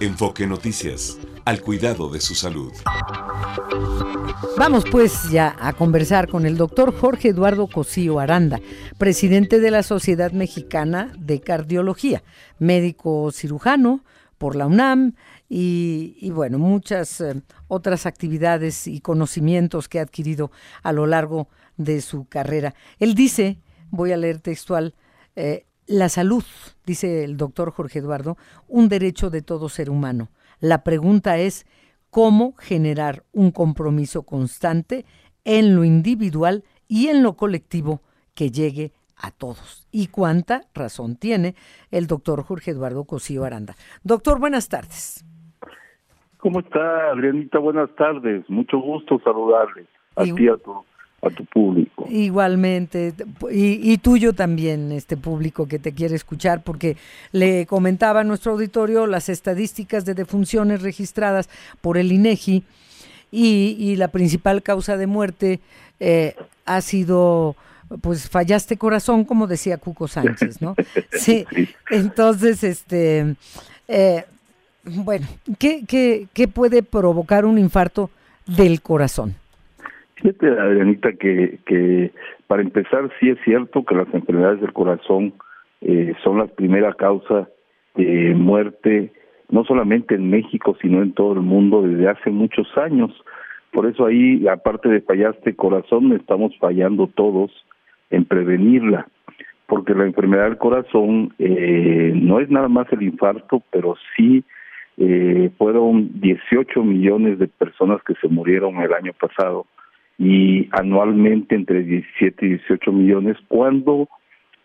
Enfoque Noticias, al cuidado de su salud. Vamos pues ya a conversar con el doctor Jorge Eduardo Cosío Aranda, presidente de la Sociedad Mexicana de Cardiología, médico cirujano por la UNAM y, bueno, muchas eh, otras actividades y conocimientos que ha adquirido a lo largo de su carrera. Él dice, voy a leer textual, eh, la salud, dice el doctor Jorge Eduardo, un derecho de todo ser humano. La pregunta es cómo generar un compromiso constante en lo individual y en lo colectivo que llegue a todos. Y cuánta razón tiene el doctor Jorge Eduardo Cosío Aranda. Doctor, buenas tardes. ¿Cómo está, Adrianita? Buenas tardes. Mucho gusto saludarles a ti, a tu a tu público. Igualmente, y, tuyo también, este público que te quiere escuchar, porque le comentaba a nuestro auditorio las estadísticas de defunciones registradas por el INEGI y, la principal causa de muerte eh, ha sido pues fallaste corazón, como decía Cuco Sánchez, ¿no? Sí, entonces, este, eh, bueno, ¿qué, qué, ¿qué puede provocar un infarto del corazón? Fíjate, Adrianita, que, que para empezar sí es cierto que las enfermedades del corazón eh, son la primera causa de muerte, no solamente en México, sino en todo el mundo desde hace muchos años. Por eso ahí, aparte de fallaste corazón, estamos fallando todos en prevenirla, porque la enfermedad del corazón eh, no es nada más el infarto, pero sí eh, fueron 18 millones de personas que se murieron el año pasado y anualmente entre 17 y 18 millones, cuando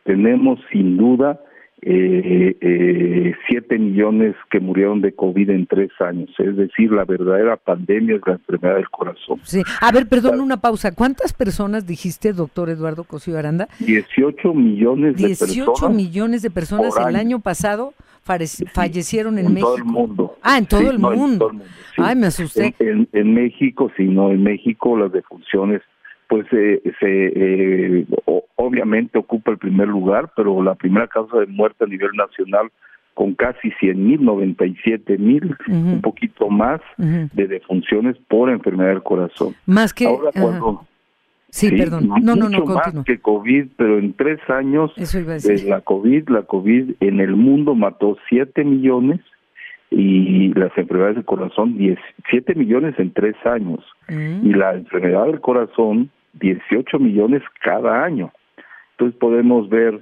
tenemos sin duda eh, eh, 7 millones que murieron de COVID en tres años. Es decir, la verdadera pandemia es la enfermedad del corazón. Sí. A ver, perdón, una pausa. ¿Cuántas personas dijiste, doctor Eduardo Cosío Aranda? 18 millones de personas. 18 millones de personas el año pasado fallecieron en, México. Todo el mundo. Ah, en todo, el, mundo. Ay, me asusté. En, México, sí, no, en México las defunciones, pues eh, se eh, obviamente ocupa el primer lugar, pero la primera causa de muerte a nivel nacional con casi 100 mil, 97 mil, un poquito más de defunciones por enfermedad del corazón. Más que... Ahora cuando, Sí, perdón. No, no, no, más que COVID, pero en tres años de la COVID, la COVID en el mundo mató 7 millones y las enfermedades del corazón 7 millones en tres años mm. y la enfermedad del corazón 18 millones cada año. Entonces podemos ver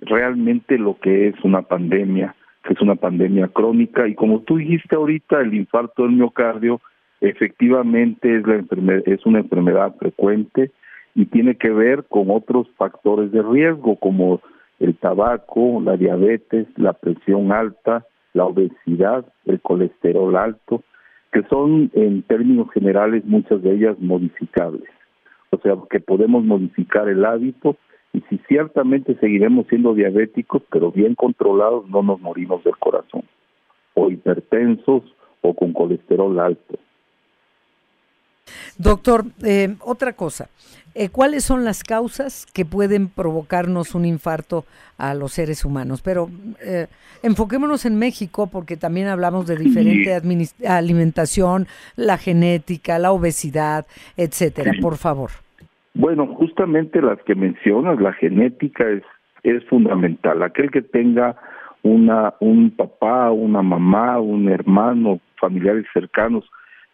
realmente lo que es una pandemia, que es una pandemia crónica y como tú dijiste ahorita, el infarto del miocardio efectivamente es, la enfermedad, es una enfermedad frecuente, y tiene que ver con otros factores de riesgo como el tabaco, la diabetes, la presión alta, la obesidad, el colesterol alto, que son en términos generales muchas de ellas modificables. O sea, que podemos modificar el hábito y si ciertamente seguiremos siendo diabéticos, pero bien controlados, no nos morimos del corazón, o hipertensos o con colesterol alto. Doctor, eh, otra cosa, eh, ¿cuáles son las causas que pueden provocarnos un infarto a los seres humanos? Pero eh, enfoquémonos en México porque también hablamos de diferente alimentación, la genética, la obesidad, etcétera. Por favor. Bueno, justamente las que mencionas, la genética es es fundamental. Aquel que tenga una un papá, una mamá, un hermano, familiares cercanos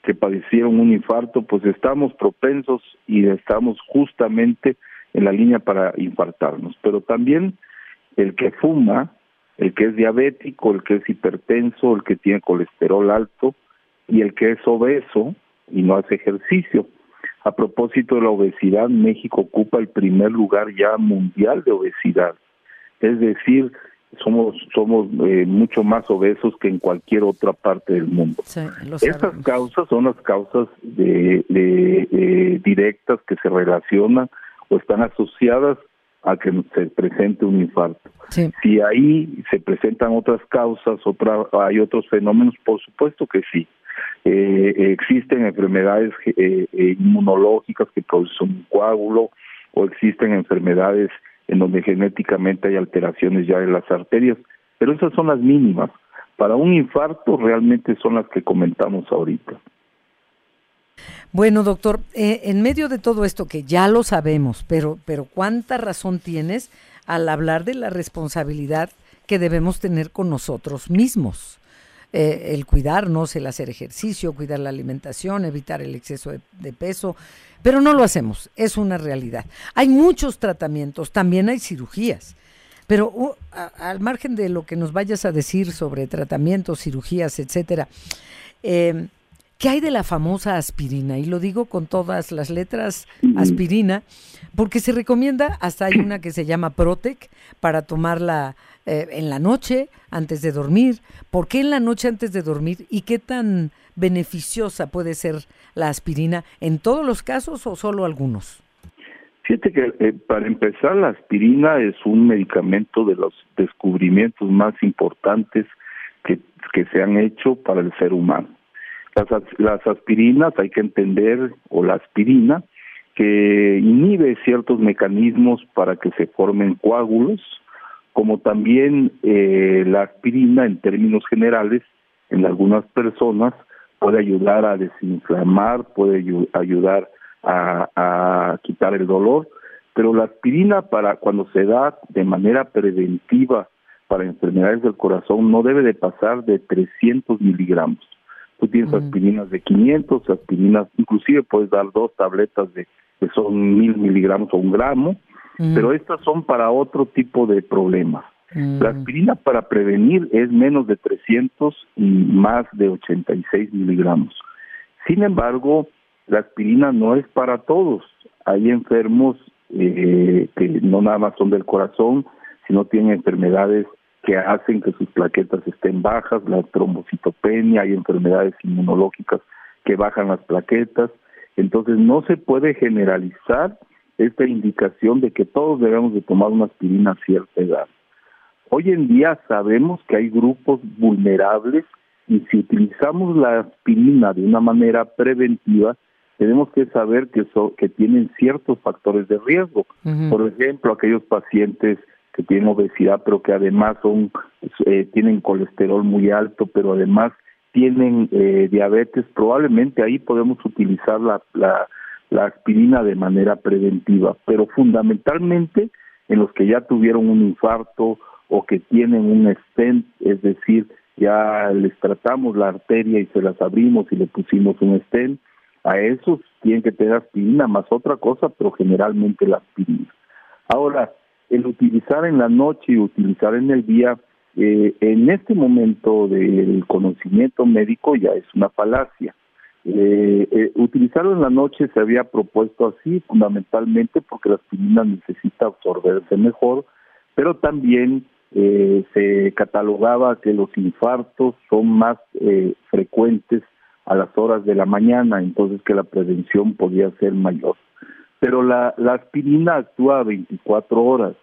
que padecieron un infarto, pues estamos propensos y estamos justamente en la línea para infartarnos. Pero también el que fuma, el que es diabético, el que es hipertenso, el que tiene colesterol alto y el que es obeso y no hace ejercicio. A propósito de la obesidad, México ocupa el primer lugar ya mundial de obesidad. Es decir, somos somos eh, mucho más obesos que en cualquier otra parte del mundo. Estas causas son las causas de, de, directas que se relacionan o están asociadas a que se presente un infarto. Si ahí se presentan otras causas, otra, hay otros fenómenos, por supuesto que sí. Eh, existen enfermedades eh, inmunológicas que producen un coágulo o existen enfermedades en donde genéticamente hay alteraciones ya en las arterias, pero esas son las mínimas. Para un infarto realmente son las que comentamos ahorita. Bueno, doctor, eh, en medio de todo esto que ya lo sabemos, pero, pero cuánta razón tienes al hablar de la responsabilidad que debemos tener con nosotros mismos. Eh, el cuidarnos, el hacer ejercicio, cuidar la alimentación, evitar el exceso de, peso, pero no lo hacemos, es una realidad. Hay muchos tratamientos, también hay cirugías, pero uh, al margen de lo que nos vayas a decir sobre tratamientos, cirugías, etcétera, eh, ¿Qué hay de la famosa aspirina? Y lo digo con todas las letras, aspirina, porque se recomienda, hasta hay una que se llama Protec, para tomarla eh, en la noche antes de dormir. ¿Por qué en la noche antes de dormir? ¿Y qué tan beneficiosa puede ser la aspirina? ¿En todos los casos o solo algunos? Fíjate que eh, para empezar, la aspirina es un medicamento de los descubrimientos más importantes que se han hecho para el ser humano las, aspirinas, hay que entender, o la aspirina, que inhibe ciertos mecanismos para que se formen coágulos, como también eh, la aspirina en términos generales en algunas personas puede ayudar a desinflamar, puede ayudar a, a, quitar el dolor, pero la aspirina para cuando se da de manera preventiva para enfermedades del corazón no debe de pasar de 300 miligramos. Tú tienes aspirinas de 500, aspirinas, inclusive puedes dar dos tabletas de que son mil miligramos o un gramo, pero estas son para otro tipo de problemas. La aspirina para prevenir es menos de 300 y más de 86 miligramos. Sin embargo, la aspirina no es para todos. Hay enfermos eh, que no nada más son del corazón, sino tienen enfermedades que hacen que sus plaquetas estén bajas, la trombocitopenia, hay enfermedades inmunológicas que bajan las plaquetas. Entonces no se puede generalizar esta indicación de que todos debemos de tomar una aspirina a cierta edad. Hoy en día sabemos que hay grupos vulnerables y si utilizamos la aspirina de una manera preventiva, tenemos que saber que, que tienen ciertos factores de riesgo. Por ejemplo, aquellos pacientes que tienen obesidad, pero que además son eh, tienen colesterol muy alto, pero además tienen eh, diabetes, probablemente ahí podemos utilizar la, la, la aspirina de manera preventiva, pero fundamentalmente en los que ya tuvieron un infarto o que tienen un stent, es decir, ya les tratamos la arteria y se las abrimos y le pusimos un stent, a esos tienen que tener aspirina más otra cosa, pero generalmente la aspirina. Ahora, el utilizar en la noche y utilizar en el día, eh, en este momento del conocimiento médico ya es una falacia. Eh, eh, utilizarlo en la noche se había propuesto así fundamentalmente porque la aspirina necesita absorberse mejor, pero también se catalogaba que los infartos son más frecuentes a las horas de la mañana, entonces que la prevención podía ser mayor. Pero la, la aspirina actúa a 24 horas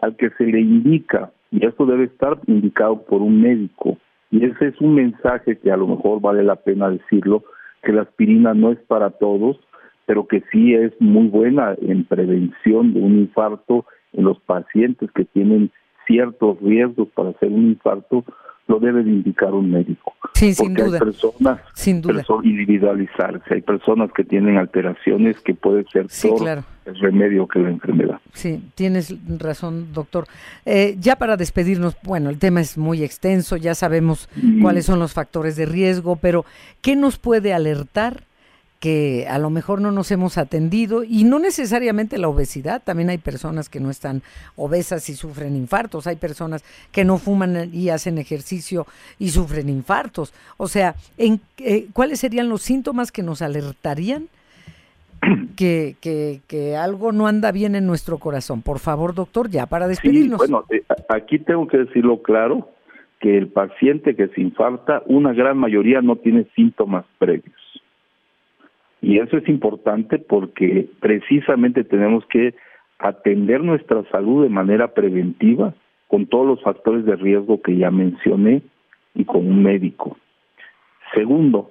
al que se le indica, y esto debe estar indicado por un médico, y ese es un mensaje que a lo mejor vale la pena decirlo, que la aspirina no es para todos, pero que sí es muy buena en prevención de un infarto en los pacientes que tienen ciertos riesgos para hacer un infarto, lo debe de indicar un médico. Sí, sin duda. Hay personas, sin duda. individualizarse, hay personas que tienen alteraciones que puede ser todo el remedio que la enfermedad. Sí, tienes razón, doctor. Eh, ya para despedirnos, bueno, el tema es muy extenso, ya sabemos mm. cuáles son los factores de riesgo, pero ¿qué nos puede alertar que a lo mejor no nos hemos atendido y no necesariamente la obesidad, también hay personas que no están obesas y sufren infartos, hay personas que no fuman y hacen ejercicio y sufren infartos. O sea, ¿en, eh, ¿cuáles serían los síntomas que nos alertarían que, que, que, algo no anda bien en nuestro corazón? Por favor, doctor, ya para despedirnos. bueno, eh, aquí tengo que decirlo claro, que el paciente que se infarta, una gran mayoría no tiene síntomas previos y eso es importante porque precisamente tenemos que atender nuestra salud de manera preventiva con todos los factores de riesgo que ya mencioné y con un médico. Segundo,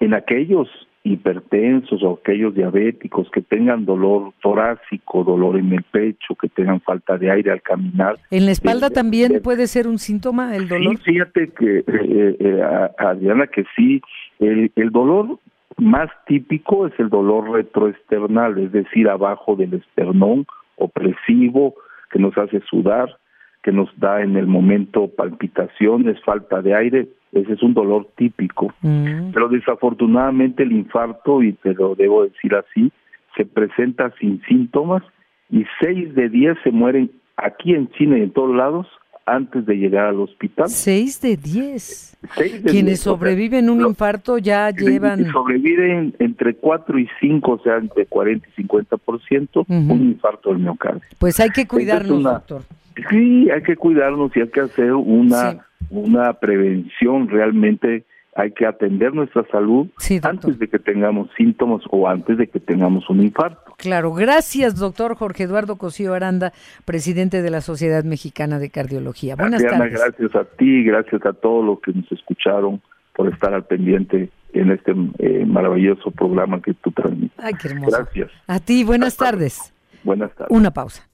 en aquellos hipertensos o aquellos diabéticos que tengan dolor torácico, dolor en el pecho, que tengan falta de aire al caminar. ¿En la espalda también puede ser un síntoma el dolor? Sí, fíjate que, eh, eh, eh, Adriana, que sí, el, el dolor más típico es el dolor retroesternal, es decir, abajo del esternón, opresivo, que nos hace sudar, que nos da en el momento palpitaciones, falta de aire, ese es un dolor típico. Mm. Pero desafortunadamente el infarto, y te lo debo decir así, se presenta sin síntomas y seis de diez se mueren aquí en China y en todos lados antes de llegar al hospital. Seis de diez. Quienes sobreviven un infarto ya llevan... Sobreviven entre cuatro y cinco, o sea, entre 40 y 50% por ciento, un infarto del miocardio. Pues hay que cuidarnos, doctor. Sí, hay que cuidarnos y hay que hacer una, una prevención realmente hay que atender nuestra salud antes de que tengamos síntomas o antes de que tengamos un infarto. Claro, gracias doctor Jorge Eduardo Cosío Aranda, presidente de la Sociedad Mexicana de Cardiología. Buenas tardes. Gracias a ti, gracias a todos los que nos escucharon por estar al pendiente en este eh, maravilloso programa que tú transmites. Ay, qué hermoso. Gracias. A ti, buenas tardes. Buenas tardes. Una pausa.